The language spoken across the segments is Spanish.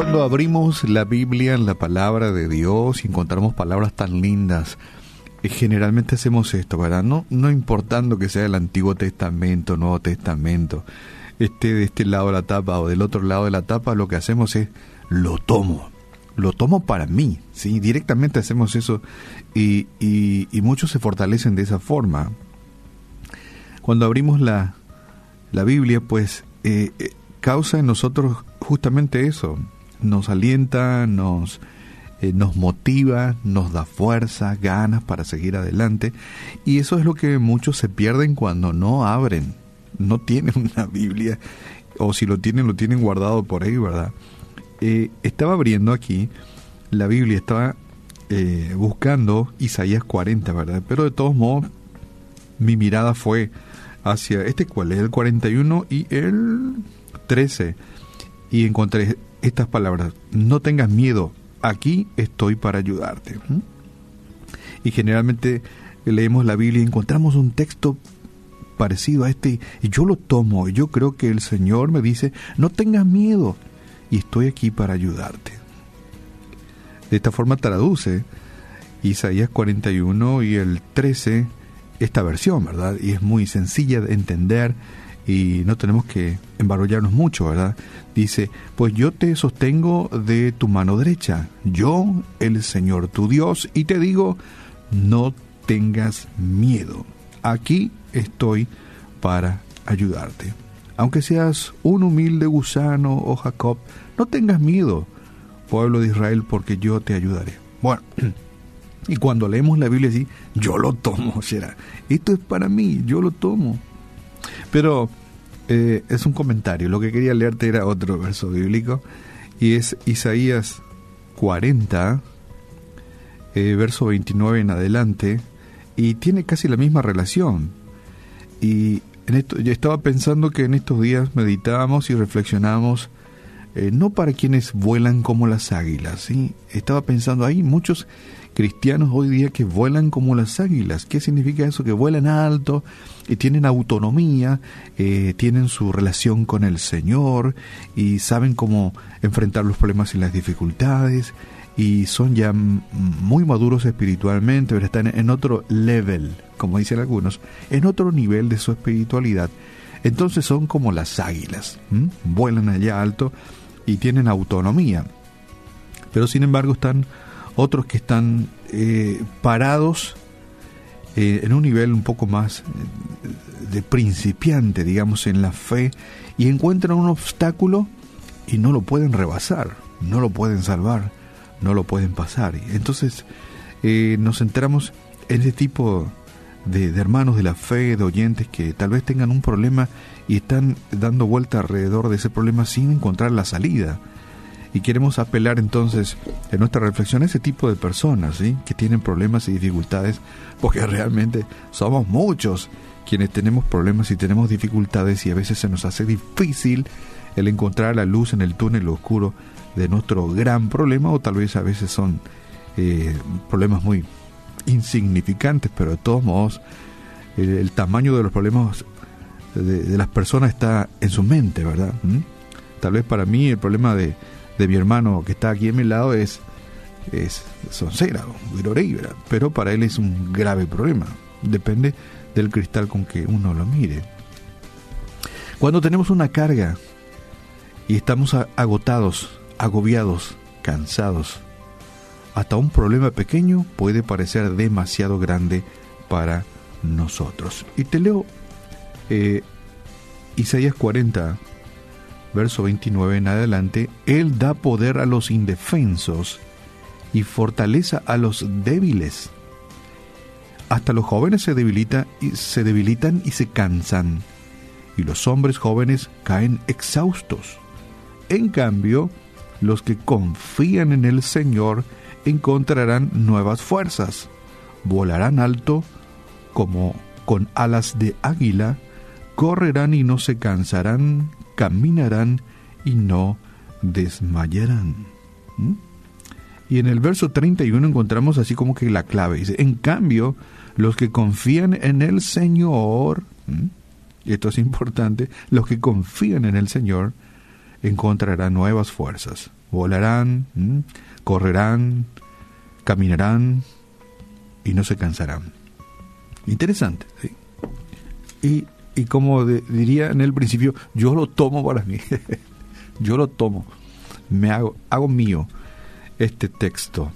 Cuando abrimos la Biblia en la palabra de Dios y encontramos palabras tan lindas, eh, generalmente hacemos esto, ¿verdad? No, no importando que sea el Antiguo Testamento, Nuevo Testamento, esté de este lado de la tapa o del otro lado de la tapa, lo que hacemos es lo tomo, lo tomo para mí, ¿sí? Directamente hacemos eso y, muchos se fortalecen de esa forma. Cuando abrimos la, la Biblia, pues eh, eh, causa en nosotros justamente eso, nos alienta, nos, eh, nos motiva, nos da fuerza, ganas para seguir adelante. Y eso es lo que muchos se pierden cuando no abren, no tienen una Biblia, o si lo tienen, lo tienen guardado por ahí, ¿verdad? Eh, estaba abriendo aquí la Biblia, estaba eh, buscando Isaías 40, ¿verdad? Pero de todos modos, mi mirada fue hacia este cual es el 41 y el 13 y encontré estas palabras, no tengas miedo, aquí estoy para ayudarte. Y generalmente leemos la Biblia y encontramos un texto parecido a este y yo lo tomo yo creo que el Señor me dice, no tengas miedo y estoy aquí para ayudarte. De esta forma traduce Isaías 41 y el 13 esta versión, ¿verdad? Y es muy sencilla de entender y no tenemos que embarollarnos mucho, ¿verdad? Dice, pues yo te sostengo de tu mano derecha, yo, el Señor tu Dios, y te digo, no tengas miedo. Aquí estoy para ayudarte. Aunque seas un humilde gusano o oh Jacob, no tengas miedo, pueblo de Israel, porque yo te ayudaré. Bueno, y cuando leemos la Biblia así, yo lo tomo, será. Esto es para mí, yo lo tomo. Pero eh, es un comentario. Lo que quería leerte era otro verso bíblico y es Isaías 40, eh, verso 29 en adelante, y tiene casi la misma relación. Y en esto, yo estaba pensando que en estos días meditábamos y reflexionábamos eh, no para quienes vuelan como las águilas, ¿sí? Estaba pensando, hay muchos cristianos hoy día que vuelan como las águilas. ¿Qué significa eso? Que vuelan alto y tienen autonomía, eh, tienen su relación con el Señor y saben cómo enfrentar los problemas y las dificultades y son ya muy maduros espiritualmente, pero están en otro level, como dicen algunos, en otro nivel de su espiritualidad. Entonces son como las águilas, vuelan allá alto y tienen autonomía, pero sin embargo están otros que están eh, parados eh, en un nivel un poco más eh, de principiante, digamos, en la fe, y encuentran un obstáculo y no lo pueden rebasar, no lo pueden salvar, no lo pueden pasar. Entonces nos enteramos en ese tipo de, de, hermanos de la fe, de oyentes que tal vez tengan un problema y están dando vuelta alrededor de ese problema sin encontrar la salida. Y queremos apelar entonces en nuestra reflexión a ese tipo de personas ¿sí? que tienen problemas y dificultades, porque realmente somos muchos quienes tenemos problemas y tenemos dificultades y a veces se nos hace difícil el encontrar la luz en el túnel oscuro de nuestro gran problema o tal vez a veces son eh, problemas muy insignificantes, pero de todos modos el, tamaño de los problemas de, las personas está en su mente, ¿verdad? ¿Mm? Tal vez para mí el problema de, de mi hermano que está aquí a mi lado es, es soncera, pero para él es un grave problema. Depende del cristal con que uno lo mire. Cuando tenemos una carga y estamos agotados, agobiados, cansados, hasta un problema pequeño puede parecer demasiado grande para nosotros. Y te leo eh, Isaías 40, verso 29 en adelante, Él da poder a los indefensos y fortaleza a los débiles. Hasta los jóvenes se, debilita y se debilitan y se cansan, y los hombres jóvenes caen exhaustos. En cambio, los que confían en el Señor encontrarán nuevas fuerzas, volarán alto como con alas de águila, correrán y no se cansarán, caminarán y no desmayarán. ¿Mm? Y en el verso 31 encontramos así como que la clave. Dice, en cambio, los que confían en el Señor, y esto es importante, los que confían en el Señor, encontrarán nuevas fuerzas. Volarán, correrán, caminarán y no se cansarán. Interesante. Y, y, como diría en el principio, yo lo tomo para mí. yo lo tomo. Me hago, hago mío este texto.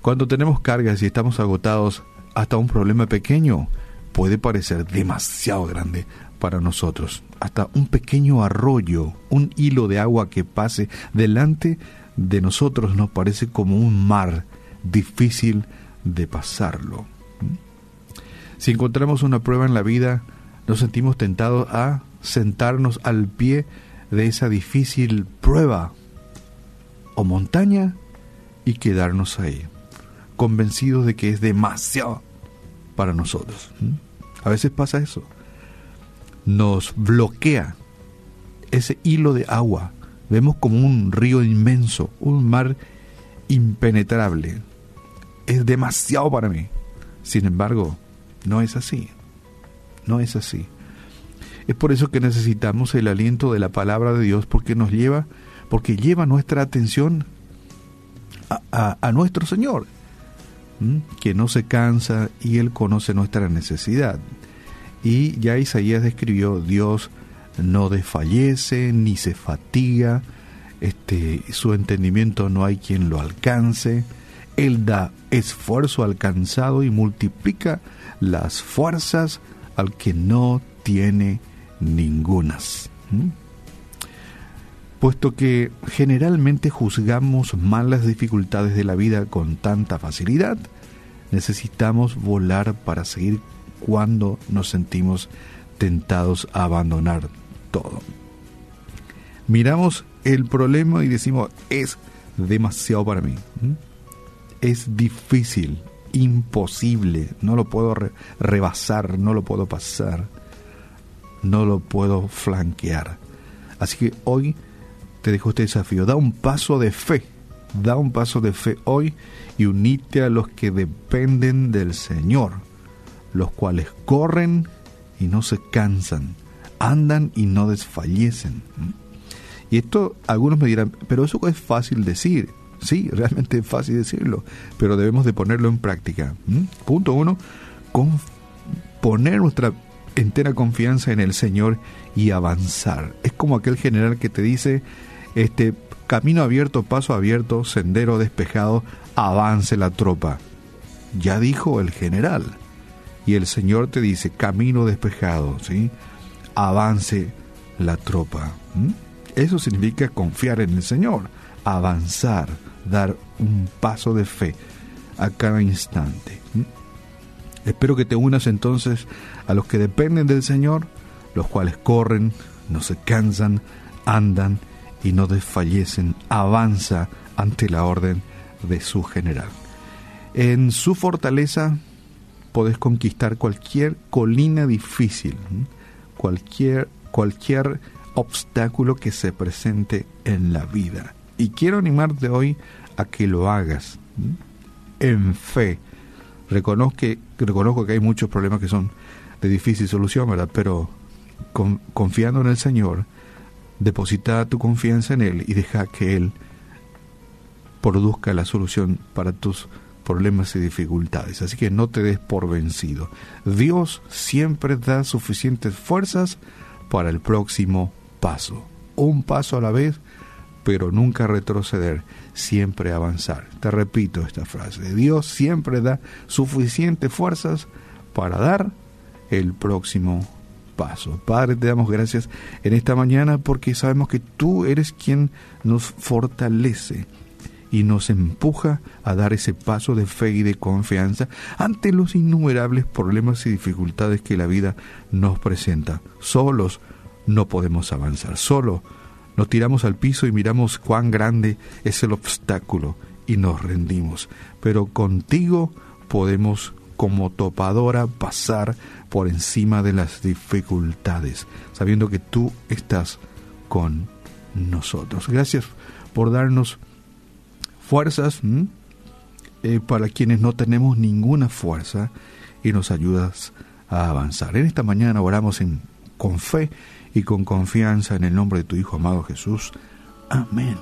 Cuando tenemos cargas y estamos agotados, hasta un problema pequeño puede parecer demasiado grande para nosotros. Hasta un pequeño arroyo, un hilo de agua que pase delante de nosotros nos parece como un mar difícil de pasarlo. Si encontramos una prueba en la vida, nos sentimos tentados a sentarnos al pie de esa difícil prueba o montaña y quedarnos ahí, convencidos de que es demasiado para nosotros. A veces pasa eso. Nos bloquea ese hilo de agua. Vemos como un río inmenso, un mar impenetrable. Es demasiado para mí. Sin embargo, no es así. No es así. Es por eso que necesitamos el aliento de la palabra de Dios porque nos lleva porque lleva nuestra atención a, nuestro Señor, que no se cansa y Él conoce nuestra necesidad. Y ya Isaías describió, Dios no desfallece ni se fatiga, este, su entendimiento no hay quien lo alcance, Él da esfuerzo alcanzado y multiplica las fuerzas al que no tiene ningunas puesto que generalmente juzgamos mal las dificultades de la vida con tanta facilidad, necesitamos volar para seguir cuando nos sentimos tentados a abandonar todo. Miramos el problema y decimos, es demasiado para mí. Es difícil, imposible, no lo puedo rebasar, no lo puedo pasar, no lo puedo flanquear. Así que hoy te dejo este desafío. Da un paso de fe. Da un paso de fe hoy y unite a los que dependen del Señor, los cuales corren y no se cansan, andan y no desfallecen. Y esto algunos me dirán, pero eso es fácil decir. Sí, realmente es fácil decirlo, pero debemos de ponerlo en práctica. Punto uno, poner nuestra entera confianza en el Señor y avanzar. Es como aquel general que te dice, este camino abierto, paso abierto, sendero despejado, avance la tropa. Ya dijo el general. Y el Señor te dice, camino despejado, ¿sí? Avance la tropa. Eso significa confiar en el Señor, avanzar, dar un paso de fe a cada instante. Espero que te unas entonces a los que dependen del Señor, los cuales corren, no se cansan, andan y no desfallecen, avanza ante la orden de su general. En su fortaleza podés conquistar cualquier colina difícil, cualquier, cualquier obstáculo que se presente en la vida. Y quiero animarte hoy a que lo hagas en fe. Reconozco que, reconozco que hay muchos problemas que son de difícil solución, ¿verdad? Pero confiando en el Señor, Deposita tu confianza en Él y deja que Él produzca la solución para tus problemas y dificultades. Así que no te des por vencido. Dios siempre da suficientes fuerzas para el próximo paso. Un paso a la vez, pero nunca retroceder, siempre avanzar. Te repito esta frase. Dios siempre da suficientes fuerzas para dar el próximo paso. Padre, te damos gracias en esta mañana porque sabemos que tú eres quien nos fortalece y nos empuja a dar ese paso de fe y de confianza ante los innumerables problemas y dificultades que la vida nos presenta. Solos no podemos avanzar, solo nos tiramos al piso y miramos cuán grande es el obstáculo y nos rendimos. Pero contigo podemos como topadora pasar por encima de las dificultades, sabiendo que tú estás con nosotros. Gracias por darnos fuerzas eh, para quienes no tenemos ninguna fuerza y nos ayudas a avanzar. En esta mañana oramos en, con fe y con confianza en el nombre de tu Hijo amado Jesús. Amén.